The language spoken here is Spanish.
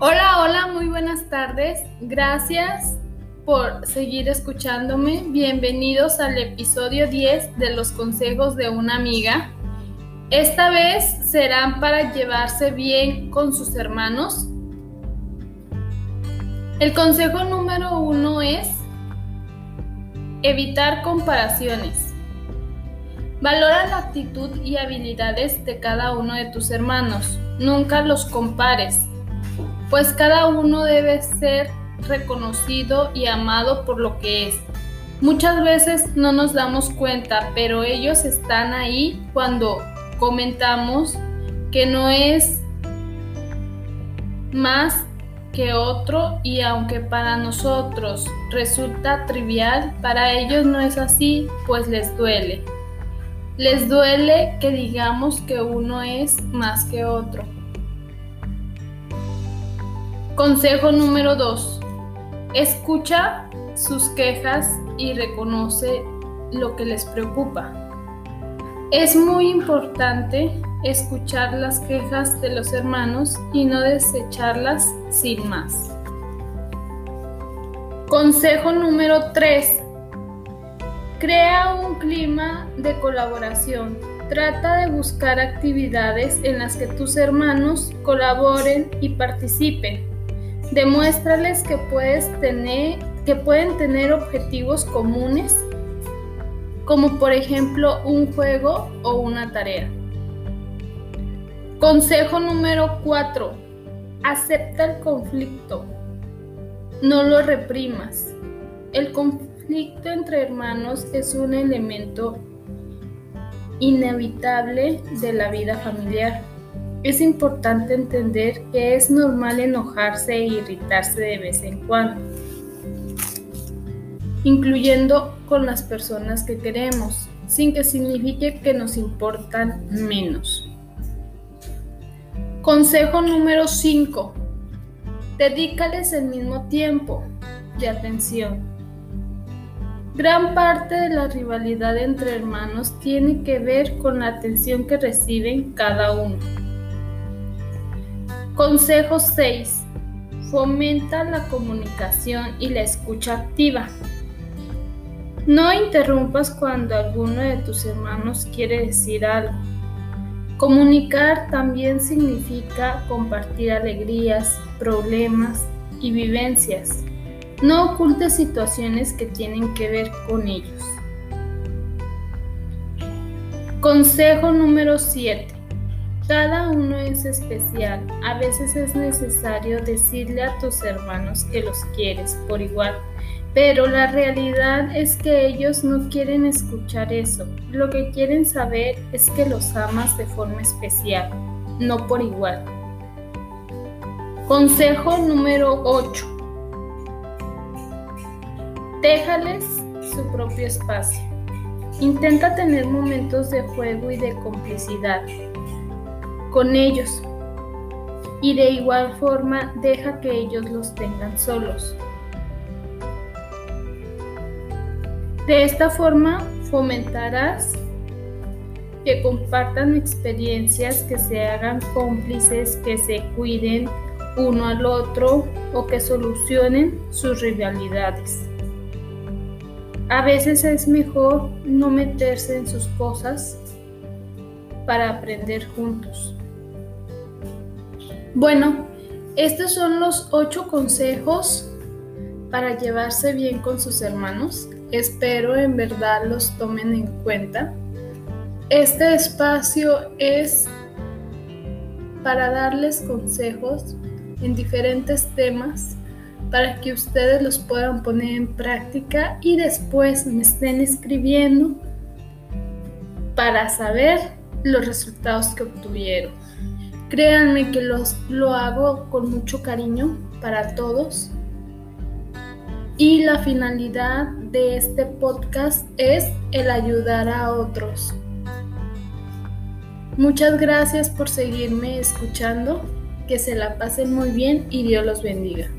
Hola, hola, muy buenas tardes. Gracias por seguir escuchándome. Bienvenidos al episodio 10 de los consejos de una amiga. Esta vez serán para llevarse bien con sus hermanos. El consejo número uno es evitar comparaciones. Valora la actitud y habilidades de cada uno de tus hermanos. Nunca los compares, pues cada uno debe ser reconocido y amado por lo que es. Muchas veces no nos damos cuenta, pero ellos están ahí cuando comentamos que no es más que otro y aunque para nosotros resulta trivial, para ellos no es así, pues les duele. Les duele que digamos que uno es más que otro. Consejo número 2. Escucha sus quejas y reconoce lo que les preocupa. Es muy importante escuchar las quejas de los hermanos y no desecharlas sin más. Consejo número 3. Crea un clima de colaboración. Trata de buscar actividades en las que tus hermanos colaboren y participen. Demuéstrales que, puedes tener, que pueden tener objetivos comunes como por ejemplo un juego o una tarea. Consejo número 4. Acepta el conflicto. No lo reprimas. El conflicto entre hermanos es un elemento inevitable de la vida familiar. Es importante entender que es normal enojarse e irritarse de vez en cuando incluyendo con las personas que queremos, sin que signifique que nos importan menos. Consejo número 5. Dedícales el mismo tiempo de atención. Gran parte de la rivalidad entre hermanos tiene que ver con la atención que reciben cada uno. Consejo 6. Fomenta la comunicación y la escucha activa. No interrumpas cuando alguno de tus hermanos quiere decir algo. Comunicar también significa compartir alegrías, problemas y vivencias. No ocultes situaciones que tienen que ver con ellos. Consejo número 7. Cada uno es especial. A veces es necesario decirle a tus hermanos que los quieres por igual pero la realidad es que ellos no quieren escuchar eso. Lo que quieren saber es que los amas de forma especial, no por igual. Consejo número 8. Déjales su propio espacio. Intenta tener momentos de juego y de complicidad con ellos. Y de igual forma deja que ellos los tengan solos. De esta forma fomentarás que compartan experiencias, que se hagan cómplices, que se cuiden uno al otro o que solucionen sus rivalidades. A veces es mejor no meterse en sus cosas para aprender juntos. Bueno, estos son los ocho consejos para llevarse bien con sus hermanos. Espero en verdad los tomen en cuenta. Este espacio es para darles consejos en diferentes temas para que ustedes los puedan poner en práctica y después me estén escribiendo para saber los resultados que obtuvieron. Créanme que los, lo hago con mucho cariño para todos y la finalidad de este podcast es el ayudar a otros. Muchas gracias por seguirme escuchando, que se la pasen muy bien y Dios los bendiga.